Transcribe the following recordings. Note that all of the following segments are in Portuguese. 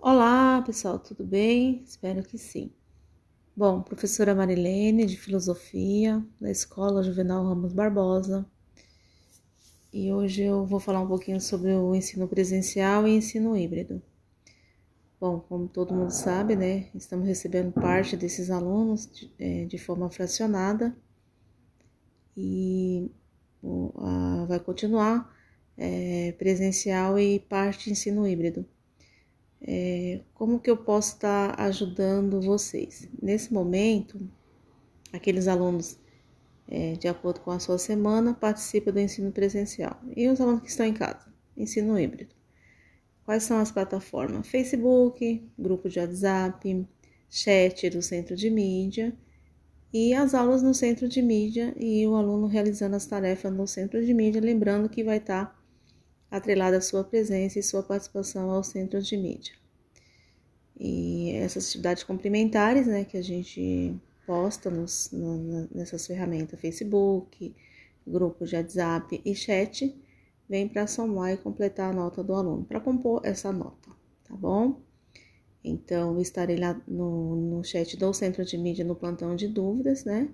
Olá, pessoal, tudo bem? Espero que sim. Bom, professora Marilene, de Filosofia, da Escola Juvenal Ramos Barbosa. E hoje eu vou falar um pouquinho sobre o ensino presencial e ensino híbrido. Bom, como todo mundo sabe, né, estamos recebendo parte desses alunos de, é, de forma fracionada e vai continuar é, presencial e parte ensino híbrido é, como que eu posso estar ajudando vocês? Nesse momento, aqueles alunos, é, de acordo com a sua semana, participam do ensino presencial. E os alunos que estão em casa, ensino híbrido. Quais são as plataformas? Facebook, grupo de WhatsApp, chat do centro de mídia e as aulas no centro de mídia e o aluno realizando as tarefas no centro de mídia, lembrando que vai estar atrelada a sua presença e sua participação aos centros de mídia. E essas atividades complementares, né, que a gente posta nos, no, nessas ferramentas Facebook, grupo de WhatsApp e chat, vem para somar e completar a nota do aluno, para compor essa nota, tá bom? Então, estarei lá no, no chat do Centro de Mídia no plantão de dúvidas, né?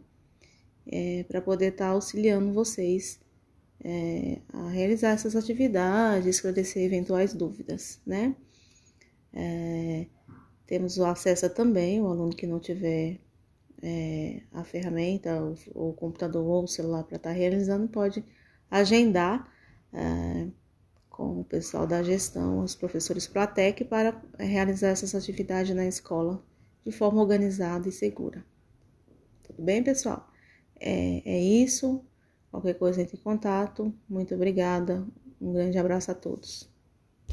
É, para poder estar tá auxiliando vocês é, a realizar essas atividades, esclarecer eventuais dúvidas, né? É, temos o acesso também, o aluno que não tiver é, a ferramenta, o, o, computador ou o celular para estar tá realizando, pode agendar é, com o pessoal da gestão, os professores Platec, para realizar essas atividades na escola de forma organizada e segura. Tudo bem, pessoal? É, é isso. Qualquer coisa entre em contato. Muito obrigada. Um grande abraço a todos.